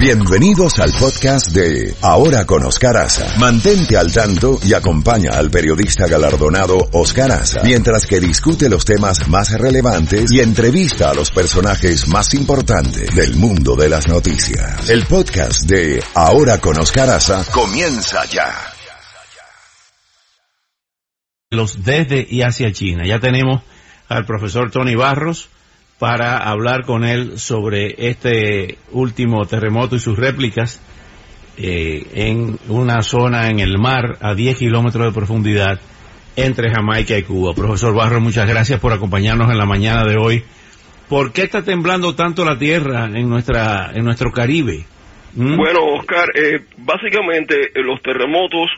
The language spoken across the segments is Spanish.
Bienvenidos al podcast de Ahora con Oscar Aza. Mantente al tanto y acompaña al periodista galardonado Oscar Aza mientras que discute los temas más relevantes y entrevista a los personajes más importantes del mundo de las noticias. El podcast de Ahora con Oscar Aza comienza ya. Los desde y hacia China. Ya tenemos al profesor Tony Barros para hablar con él sobre este último terremoto y sus réplicas eh, en una zona en el mar a 10 kilómetros de profundidad entre Jamaica y Cuba. Profesor Barro, muchas gracias por acompañarnos en la mañana de hoy. ¿Por qué está temblando tanto la tierra en nuestra en nuestro Caribe? ¿Mm? Bueno, Oscar, eh, básicamente eh, los terremotos,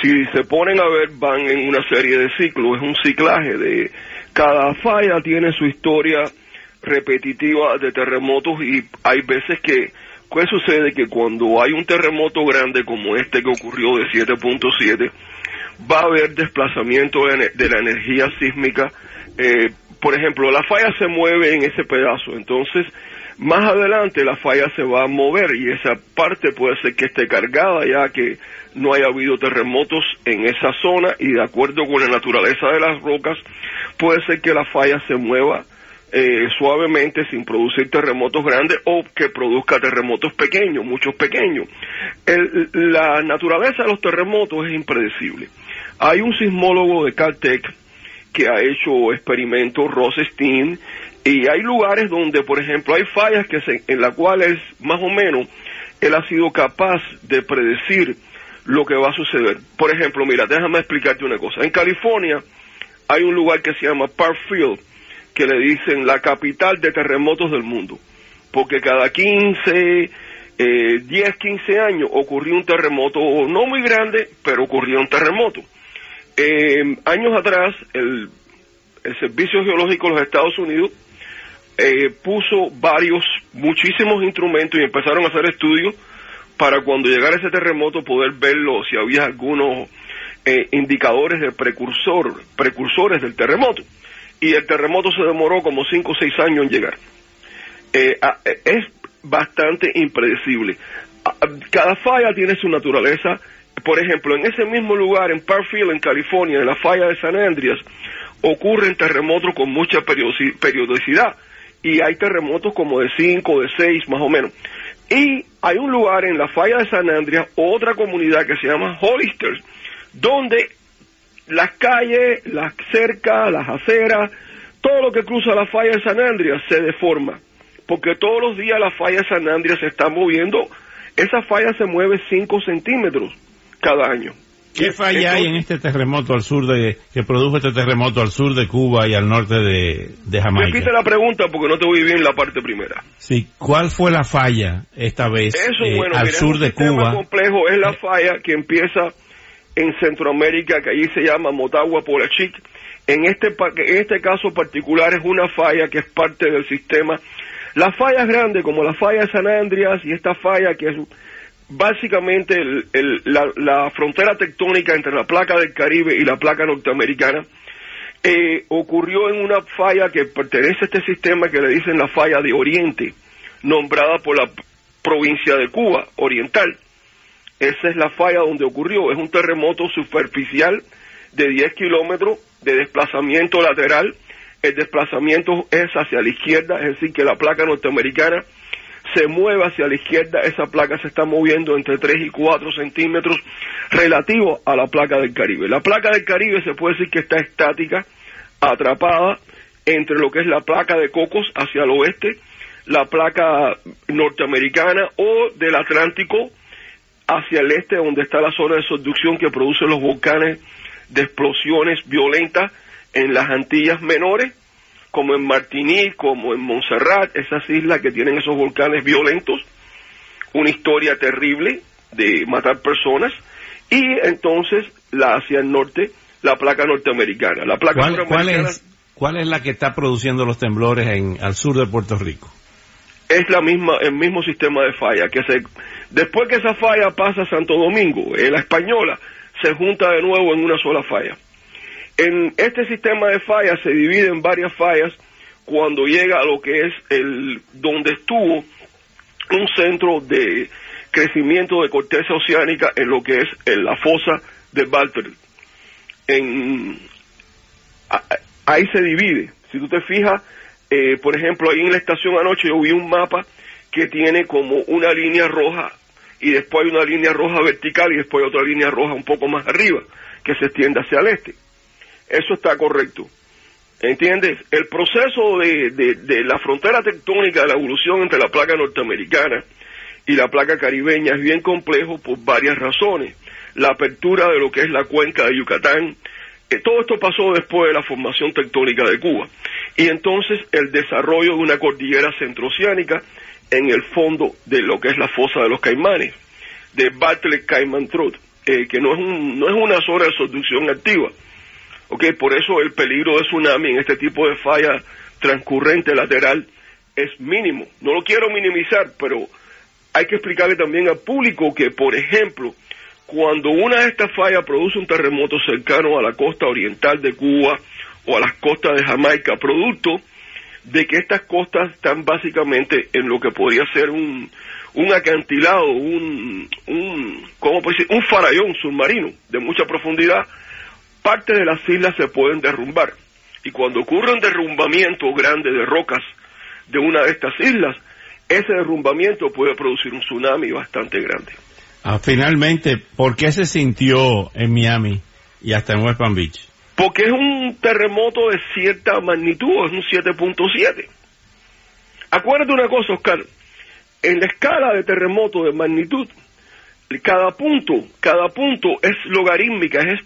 si se ponen a ver, van en una serie de ciclos, es un ciclaje de cada falla tiene su historia repetitiva de terremotos y hay veces que ¿qué sucede? Que cuando hay un terremoto grande como este que ocurrió de 7.7, va a haber desplazamiento de, la energía sísmica. Eh, por ejemplo, la falla se mueve en ese pedazo, entonces más adelante la falla se va a mover y esa parte puede ser que esté cargada ya que no haya habido terremotos en esa zona y de acuerdo con la naturaleza de las rocas puede ser que la falla se mueva eh, suavemente sin producir terremotos grandes o que produzca terremotos pequeños, muchos pequeños. la naturaleza de los terremotos es impredecible. Hay un sismólogo de Caltech que ha hecho experimentos, Rosenstein, y hay lugares donde, por ejemplo, hay fallas que en las cuales más o menos él ha sido capaz de predecir lo que va a suceder. Por ejemplo, mira, déjame explicarte una cosa. En California hay un lugar que se llama Parkfield, que le dicen la capital de terremotos del mundo, porque cada 15, eh, 10, 15 años ocurrió un terremoto, no muy grande, pero ocurrió un terremoto. Eh, años atrás, el, el, Servicio Geológico de los Estados Unidos eh, puso varios, muchísimos instrumentos y empezaron a hacer estudios para cuando llegara ese terremoto poder verlo, si había algunos eh, indicadores de precursor, precursores del terremoto y el terremoto se demoró como 5 o 6 años en llegar. Eh, es bastante impredecible. Cada falla tiene su naturaleza. Por ejemplo, en ese mismo lugar, en Parkfield, en California, en la falla de San Andreas, ocurren terremotos con mucha periodicidad. Y hay terremotos como de 5, de 6, más o menos. Y hay un lugar en la falla de San Andreas, otra comunidad que se llama Hollister, donde las calles, las cercas, las aceras, todo lo que cruza la falla de San Andreas se deforma, porque todos los días la falla de San Andreas se está moviendo, esa falla se mueve 5 centímetros cada año. ¿Qué falla hay en este terremoto al sur de, que produjo este terremoto al sur de Cuba y al norte de, de Jamaica? Repite la pregunta porque no te voy bien la parte primera. Sí, ¿cuál fue la falla esta vez Eso, eh, bueno, al sur de Cuba? complejo es la falla que empieza en Centroamérica, que allí se llama Motagua Polachic. En este, en este caso particular es una falla que es parte del sistema. Las fallas grandes, como la falla de San Andreas y esta falla que es básicamente la, frontera tectónica entre la placa del Caribe y la placa norteamericana, eh, ocurrió en una falla que pertenece a este sistema que le dicen la falla de Oriente, nombrada por la provincia de Cuba, Oriental. Esa es la falla donde ocurrió. Es un terremoto superficial de 10 kilómetros de desplazamiento lateral. El desplazamiento es hacia la izquierda, es decir, que la placa norteamericana se mueve hacia la izquierda, esa placa se está moviendo entre 3 y 4 centímetros relativo a la placa del Caribe. La placa del Caribe se puede decir que está estática, atrapada entre lo que es la placa de Cocos hacia el oeste, la placa norteamericana o del Atlántico hacia el este, donde está la zona de subducción que produce los volcanes de explosiones violentas en las Antillas menores, como en Martinique, como en Montserrat, esas islas que tienen esos volcanes violentos, una historia terrible de matar personas, y entonces la hacia el norte, la placa norteamericana. La placa ¿Cuál, norteamericana es, ¿Cuál es la que está produciendo los temblores en, al sur de Puerto Rico? Es la misma, el mismo sistema de falla, que se, después que esa falla pasa a Santo Domingo, en la española, se junta de nuevo en una sola falla. En este sistema de fallas se divide en varias fallas cuando llega a lo que es el donde estuvo un centro de crecimiento de corteza oceánica en lo que es en la fosa de Balter. En, ahí se divide. Si tú te fijas, eh, por ejemplo, ahí en la estación anoche yo vi un mapa que tiene como una línea roja y después hay una línea roja vertical y después otra línea roja un poco más arriba que se extiende hacia el este. Eso está correcto. ¿Entiendes? El proceso de, de, la frontera tectónica de la evolución entre la placa norteamericana y la placa caribeña es bien complejo por varias razones. La apertura de lo que es la cuenca de Yucatán, todo esto pasó después de la formación tectónica de Cuba. Y entonces el desarrollo de una cordillera centroceánica en el fondo de lo que es la fosa de los caimanes, de Bartlett Cayman Trout, eh, que no es, un, no es una zona de subducción activa Okay, por eso el peligro de tsunami en este tipo de falla transcurrente lateral es mínimo. No lo quiero minimizar, pero hay que explicarle también al público que, por ejemplo, cuando una de estas fallas produce un terremoto cercano a la costa oriental de Cuba o a las costas de Jamaica, producto de que estas costas están básicamente en lo que podría ser un, un acantilado, un, un, ¿cómo puede decir? un farallón submarino de mucha profundidad, parte de las islas se pueden derrumbar. Y cuando ocurre un derrumbamiento grande de rocas de una de estas islas, ese derrumbamiento puede producir un tsunami bastante grande. Ah, finalmente, ¿por qué se sintió en Miami y hasta en West Palm Beach? Porque es un terremoto de cierta magnitud, es un 7.7. Acuérdate una cosa, Oscar, en la escala de terremoto de magnitud, cada punto, cada punto es logarítmica, es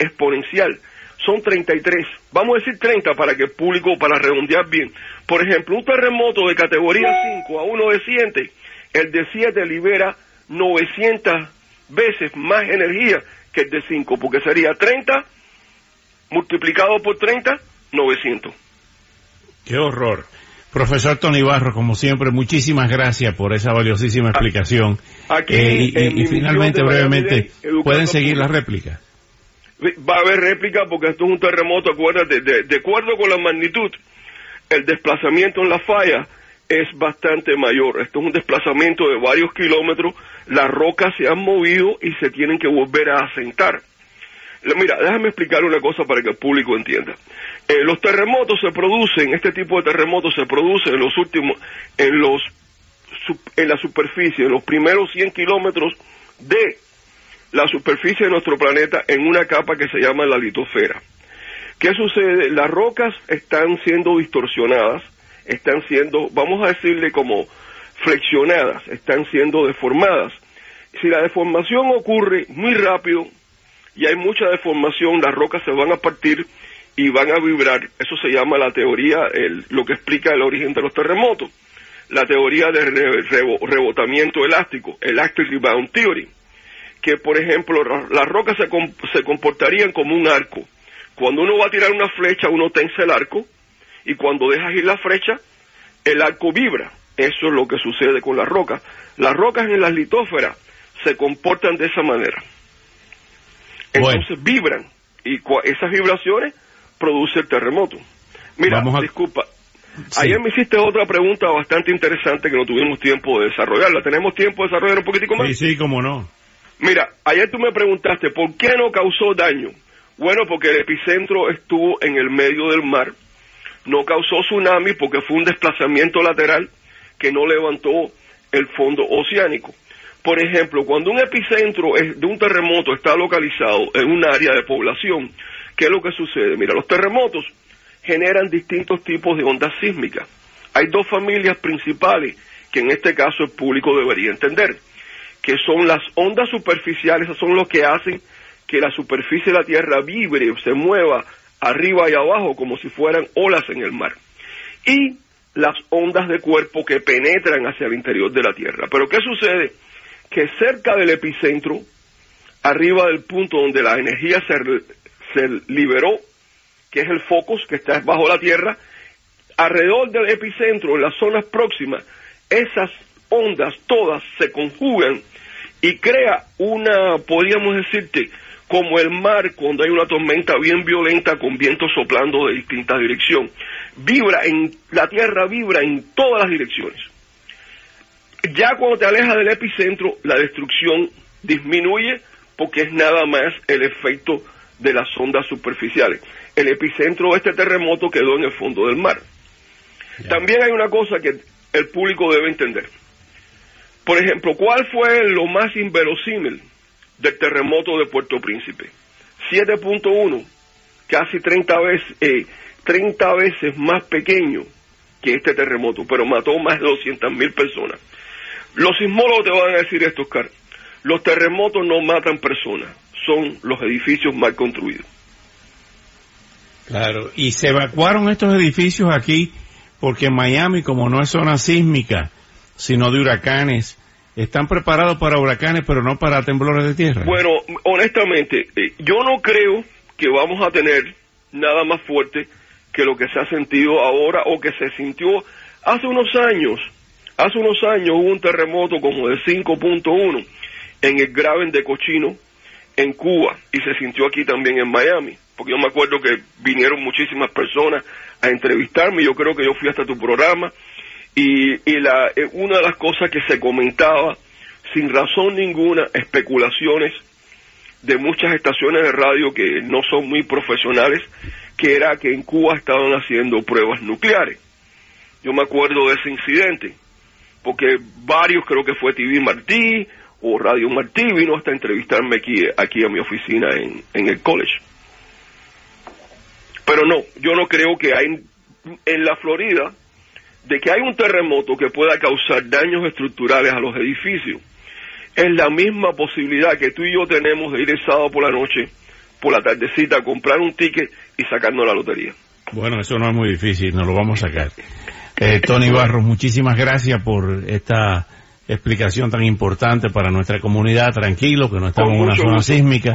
exponencial. Son 33. Vamos a decir 30 para que el público, para redondear bien. Por ejemplo, un terremoto de categoría 5 a uno de 7, el de 7 libera 900 veces más energía que el de 5, porque sería 30 multiplicado por 30, 900. Qué horror. Profesor Tony Barro, como siempre, muchísimas gracias por esa valiosísima explicación. Eh, y, finalmente, brevemente, ¿pueden seguir la réplica? Va a haber réplica porque esto es un terremoto, acuérdate, de, acuerdo con la magnitud, el desplazamiento en la falla es bastante mayor. Esto es un desplazamiento de varios kilómetros, las rocas se han movido y se tienen que volver a asentar. Mira, déjame explicar una cosa para que el público entienda. Eh, los terremotos se producen, este tipo de terremotos se producen en los últimos, en los, en la superficie, en los primeros 100 kilómetros de la superficie de nuestro planeta en una capa que se llama la litosfera. ¿Qué sucede? Las rocas están siendo distorsionadas, están siendo, vamos a decirle como flexionadas, están siendo deformadas. Si la deformación ocurre muy rápido, y hay mucha deformación, las rocas se van a partir y van a vibrar. Eso se llama la teoría, el, lo que explica el origen de los terremotos. La teoría de rebotamiento elástico, Elastic Rebound Theory, que por ejemplo las rocas se, se comportarían como un arco. Cuando uno va a tirar una flecha, uno tensa el arco y cuando dejas ir la flecha, el arco vibra. Eso es lo que sucede con las rocas. Las rocas en las litósferas se comportan de esa manera. Entonces vibran y esas vibraciones producen el terremoto. Mira, disculpa, ayer me hiciste otra pregunta bastante interesante que no tuvimos tiempo de desarrollarla. ¿Tenemos tiempo de desarrollar un poquitico más? Sí, sí, cómo no. Mira, ayer tú me preguntaste por qué no causó daño. Bueno, porque el epicentro estuvo en el medio del mar. No causó tsunami porque fue un desplazamiento lateral que no levantó el fondo oceánico. Por ejemplo, cuando un epicentro de un terremoto está localizado en un área de población, ¿qué es lo que sucede? Mira, los terremotos generan distintos tipos de ondas sísmicas. Hay dos familias principales que en este caso el público debería entender, que son las ondas superficiales, son lo que hacen que la superficie de la Tierra vibre se mueva arriba y abajo como si fueran olas en el mar. Y las ondas de cuerpo que penetran hacia el interior de la Tierra. Pero ¿qué sucede? que cerca del epicentro, arriba del punto donde la energía se, se liberó, que es el focus que está bajo la Tierra, alrededor del epicentro, en las zonas próximas, esas ondas todas se conjugan y crea una, podríamos decirte, como el mar cuando hay una tormenta bien violenta con vientos soplando de distintas direcciones. Vibra en, la tierra vibra en todas las direcciones Ya cuando te alejas del epicentro, la destrucción disminuye porque es nada más el efecto de las ondas superficiales. El epicentro de este terremoto quedó en el fondo del mar. También hay una cosa que el público debe entender. Por ejemplo, ¿cuál fue lo más inverosímil del terremoto de Puerto Príncipe? 7.1, casi 30 veces, 30 eh, veces más pequeño que este terremoto, pero mató más de 200 mil personas. Los sismólogos te van a decir esto, Oscar. Los terremotos no matan personas, son los edificios mal construidos. Claro, y se evacuaron estos edificios aquí porque Miami, como no es zona sísmica, sino de huracanes, están preparados para huracanes, pero no para temblores de tierra. Bueno, honestamente, eh, yo no creo que vamos a tener nada más fuerte que lo que se ha sentido ahora o que se sintió hace unos años. Hace unos años hubo un terremoto como de 5.1 en el Graven de Cochino, en Cuba, y se sintió aquí también en Miami, porque yo me acuerdo que vinieron muchísimas personas a entrevistarme, yo creo que yo fui hasta tu programa, y, y la, eh, una de las cosas que se comentaba, sin razón ninguna, especulaciones de muchas estaciones de radio que no son muy profesionales, que era que en Cuba estaban haciendo pruebas nucleares. Yo me acuerdo de ese incidente, porque varios, creo que fue TV Martí o Radio Martí, vino hasta entrevistarme aquí, aquí a mi oficina en, en el college. Pero no, yo no creo que hay en la Florida de que hay un terremoto que pueda causar daños estructurales a los edificios. Es la misma posibilidad que tú y yo tenemos de ir el sábado por la noche, por la tardecita, a comprar un ticket y sacarnos la lotería. Bueno, eso no es muy difícil, nos lo vamos a sacar. Eh, Tony Barros, muchísimas gracias por esta explicación tan importante para nuestra comunidad. Tranquilo, que no estamos en una zona sísmica.